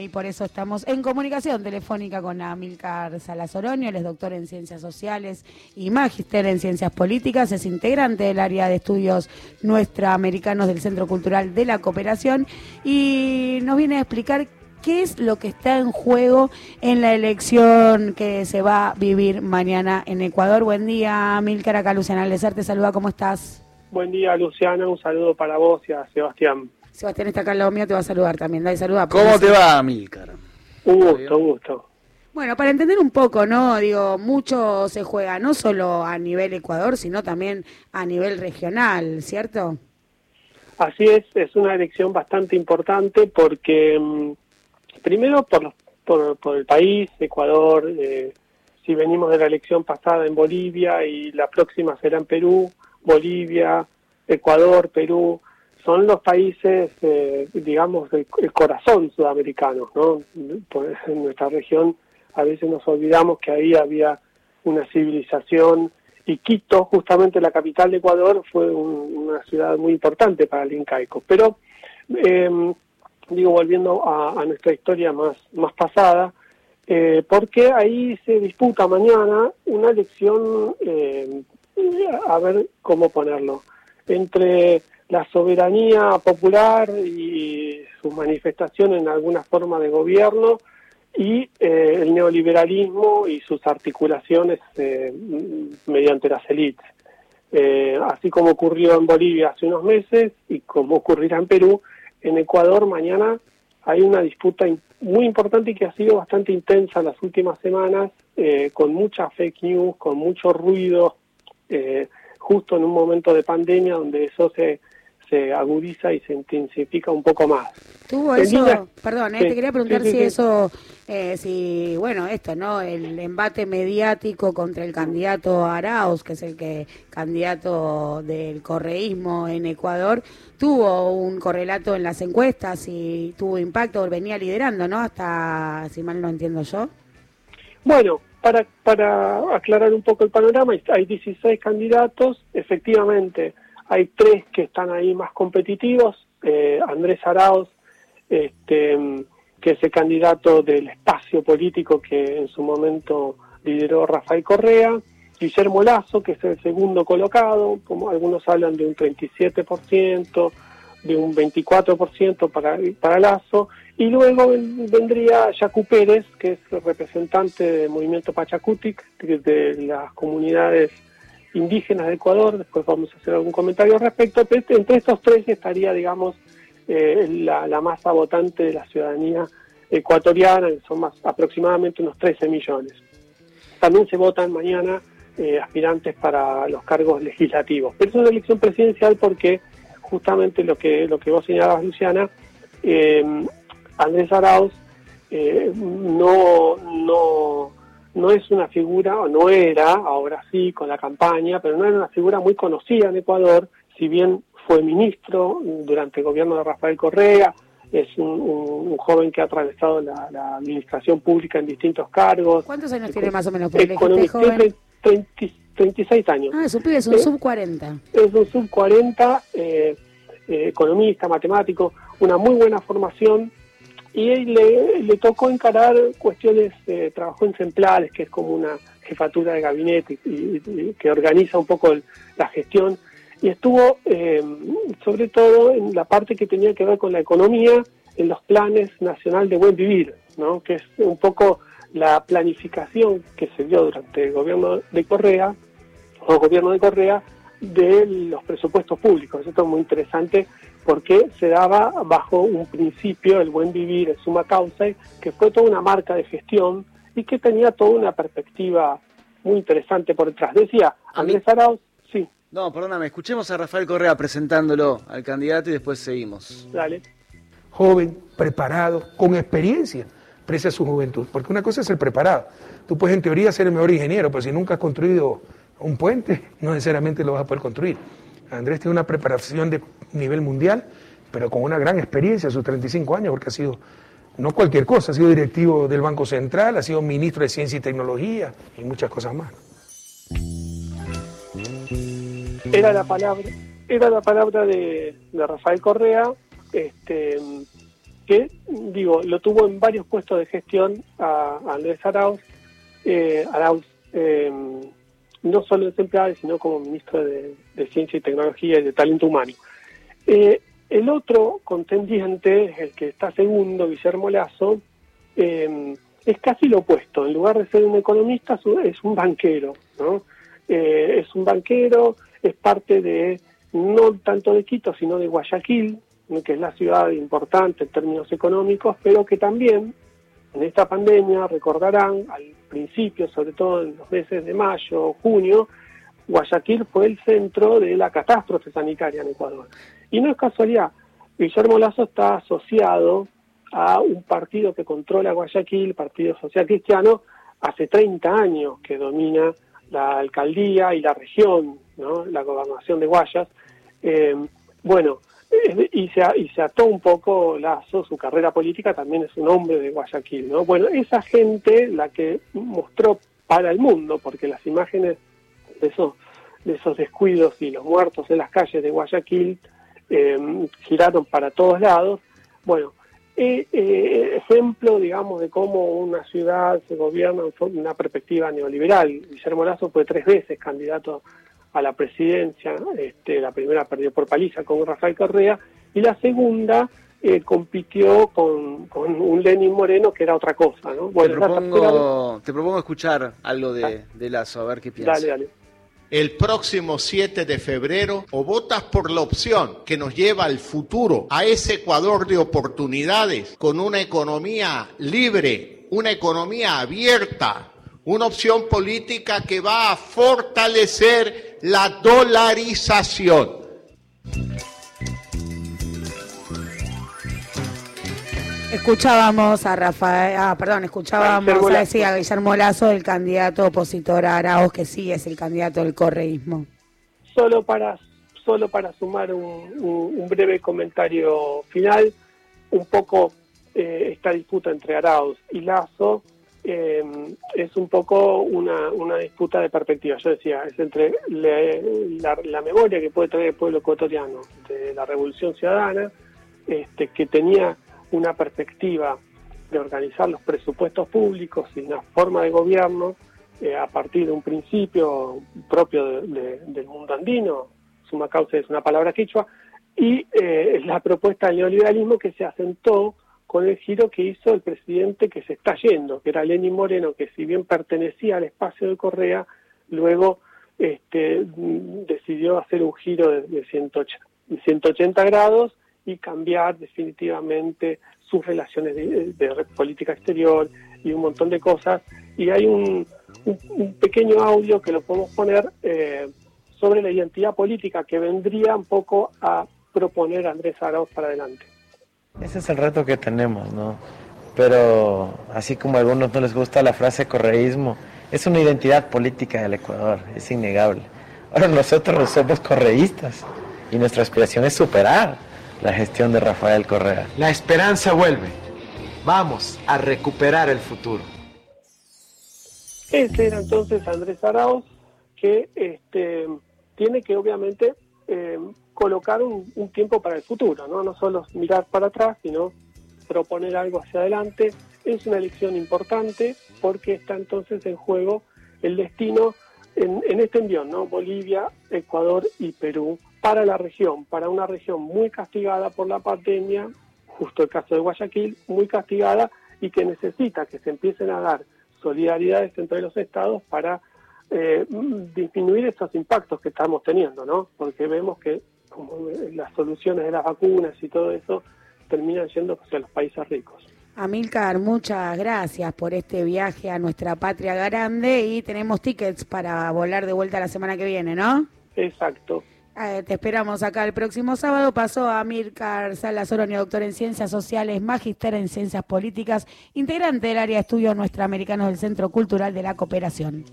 y por eso estamos en comunicación telefónica con Amilcar Salazoroño, él es doctor en Ciencias Sociales y magíster en Ciencias Políticas, es integrante del área de estudios nuestroamericanos del Centro Cultural de la Cooperación y nos viene a explicar qué es lo que está en juego en la elección que se va a vivir mañana en Ecuador. Buen día, Amilcar, acá Luciana Lezer te saluda, ¿cómo estás? Buen día, Luciana, un saludo para vos y a Sebastián. Sebastián está acá al lado mío, te va a saludar también. Dale, saluda. ¿Cómo te va, Milcar? Un gusto, un gusto. Bueno, para entender un poco, ¿no? Digo, mucho se juega, no solo a nivel Ecuador, sino también a nivel regional, ¿cierto? Así es, es una elección bastante importante porque, mm, primero, por, por, por el país, Ecuador, eh, si venimos de la elección pasada en Bolivia y la próxima será en Perú, Bolivia, Ecuador, Perú, son los países, eh, digamos, el, corazón sudamericano, ¿no? En nuestra región a veces nos olvidamos que ahí había una civilización y Quito, justamente la capital de Ecuador, fue una ciudad muy importante para el incaico. Pero, em, digo, volviendo a, nuestra historia más, más pasada, eh, porque ahí se disputa mañana una elección, eh, a ver cómo ponerlo, entre la soberanía popular y su manifestación en alguna forma de gobierno y eh, el neoliberalismo y sus articulaciones eh, mediante las élites. Eh, así como ocurrió en Bolivia hace unos meses y como ocurrirá en Perú, en Ecuador mañana hay una disputa muy importante y que ha sido bastante intensa en las últimas semanas, con mucha fake news, con mucho ruido, justo en un momento de pandemia donde eso se se agudiza y se intensifica un poco más. Tuvo eso, perdón, eh, te quería preguntar si eso, eh, si, bueno, esto, ¿no? El embate mediático contra el candidato Arauz, que es el que candidato del correísmo en Ecuador, tuvo un correlato en las encuestas y tuvo impacto, venía liderando, ¿no? Hasta, si mal no entiendo yo. Bueno, para, para aclarar un poco el panorama, hay 16 candidatos, efectivamente hay tres que están ahí más competitivos. Eh, Andrés Arauz, este, que es el candidato del espacio político que en su momento lideró Rafael Correa. Guillermo Lazo, que es el segundo colocado, como algunos hablan de un 37%, de un 24% para, para Lazo, y luego vendría Yacu Pérez, que es el representante del movimiento Pachacutic, de las comunidades indígenas de Ecuador, después vamos a hacer algún comentario al respecto, pero entre estos tres estaría, digamos, eh, la, masa votante de la ciudadanía ecuatoriana, que son más aproximadamente unos 13 millones. También se votan mañana eh, aspirantes para los cargos legislativos. Pero es una elección presidencial porque justamente lo que, lo que vos señalabas, Luciana, eh, Andrés Arauz no, no no es una figura, o no era, ahora sí, con la campaña, pero no era una figura muy conocida en Ecuador, si bien fue ministro durante el gobierno de Rafael Correa, es un, joven que ha atravesado la, administración pública en distintos cargos. ¿Cuántos años tiene más o menos? Economista, joven? 36 años. Ah, es un es un sub 40. Es un sub 40, eh, eh, economista, matemático, una muy buena formación, y le, le tocó encarar cuestiones, de trabajo en Centrales, que es como una jefatura de gabinete y, que organiza un poco la gestión, y estuvo eh, sobre todo en la parte que tenía que ver con la economía, en los planes nacional de buen vivir, ¿no? que es un poco la planificación que se dio durante el gobierno de Correa, o gobierno de Correa, de los presupuestos públicos. Esto es muy interesante porque se daba bajo un principio, el buen vivir, el suma causa, que fue toda una marca de gestión y que tenía toda una perspectiva muy interesante por detrás. Decía, Andrés Arauz, sí. No, perdóname, escuchemos a Rafael Correa presentándolo al candidato y después seguimos. Dale. Joven, preparado, con experiencia, pese a su juventud. Porque una cosa es el preparado. Tú puedes en teoría ser el mejor ingeniero, pero si nunca has construido un puente, no necesariamente lo vas a poder construir. Andrés tiene una preparación de nivel mundial, pero con una gran experiencia a sus 35 años, porque ha sido no cualquier cosa, ha sido directivo del Banco Central, ha sido ministro de Ciencia y Tecnología y muchas cosas más. Era la palabra, era la palabra de, Rafael Correa, este, que, digo, lo tuvo en varios puestos de gestión a, Andrés Arauz, eh, Arauz eh, no solo en Semplades, sino como ministro de, Ciencia y Tecnología y de Talento Humano. Eh, el otro contendiente, el que está segundo, Guillermo Lazo, eh, es casi lo opuesto. En lugar de ser un economista, es un banquero. ¿no? Eh, es un banquero, es parte de, no tanto de Quito, sino de Guayaquil, que es la ciudad importante en términos económicos, pero que también en esta pandemia, recordarán, al principio, sobre todo en los meses de mayo, junio, Guayaquil fue el centro de la catástrofe sanitaria en Ecuador. Y no es casualidad, Guillermo Lazo está asociado a un partido que controla Guayaquil, Partido Social Cristiano, hace 30 años que domina la alcaldía y la región, ¿no? la gobernación de Guayas. Eh, bueno, y se, y se ató un poco Lazo, su carrera política también es un hombre de Guayaquil, ¿no? Bueno, esa gente la que mostró para el mundo, porque las imágenes de esos, de esos descuidos y los muertos en las calles de Guayaquil em, giraron para todos lados, bueno, eh, eh, ejemplo, digamos, de cómo una ciudad se gobierna en una perspectiva neoliberal. Guillermo Lazo fue tres veces candidato a la presidencia, este, la primera perdió por paliza con Rafael Correa, y la segunda eh, compitió con, un Lenin Moreno que era otra cosa. ¿no? Bueno, te, propongo, escuchar algo de, de, Lazo, a ver qué piensas. Dale, dale. El próximo 7 de febrero o votas por la opción que nos lleva al futuro, a ese Ecuador de oportunidades, con una economía libre, una economía abierta, una opción política que va a fortalecer la dolarización. Escuchábamos a Rafael, ah, perdón, escuchábamos a, decir, a Guillermo Lazo, el candidato opositor a Arauz, que sí es el candidato del correísmo. Solo para, solo para sumar un, breve comentario final, un poco eh, esta disputa entre Arauz y Lazo eh, es un poco una, una, disputa de perspectiva. Yo decía, es entre la, memoria que puede traer el pueblo ecuatoriano de la Revolución Ciudadana, este, que tenía una perspectiva de organizar los presupuestos públicos y una forma de gobierno eh, a partir de un principio propio del mundo andino, suma causa es una palabra quichua, y eh, la propuesta del neoliberalismo que se asentó con el giro que hizo el presidente que se está yendo, que era Lenín Moreno, que si bien pertenecía al espacio de Correa, luego este, decidió hacer un giro de, 180, grados y cambiar definitivamente sus relaciones de, política exterior y un montón de cosas. Y hay un, pequeño audio que lo podemos poner eh, sobre la identidad política que vendría un poco a proponer Andrés Arauz para adelante. Ese es el reto que tenemos, ¿no? Pero así como a algunos no les gusta la frase correísmo, es una identidad política del Ecuador, es innegable. Ahora nosotros somos correístas y nuestra aspiración es superar la gestión de Rafael Correa. La esperanza vuelve. Vamos a recuperar el futuro. Ese era entonces Andrés Arauz, que este, tiene que obviamente eh, colocar un, tiempo para el futuro, ¿no? no solo mirar para atrás, sino proponer algo hacia adelante. Es una elección importante porque está entonces en juego el destino en, este envión, ¿no? Bolivia, Ecuador y Perú, para la región, para una región muy castigada por la pandemia, justo el caso de Guayaquil, muy castigada y que necesita que se empiecen a dar solidaridades entre los estados para eh, disminuir estos impactos que estamos teniendo, ¿no? Porque vemos que como las soluciones de las vacunas y todo eso terminan yendo hacia los países ricos. Amilcar, muchas gracias por este viaje a nuestra patria grande y tenemos tickets para volar de vuelta la semana que viene, ¿no? Exacto. Eh, te esperamos acá el próximo sábado. Pasó a Amilcar Salas doctor en Ciencias Sociales, magíster en Ciencias Políticas, integrante del área de estudios nuestroamericanos del Centro Cultural de la Cooperación.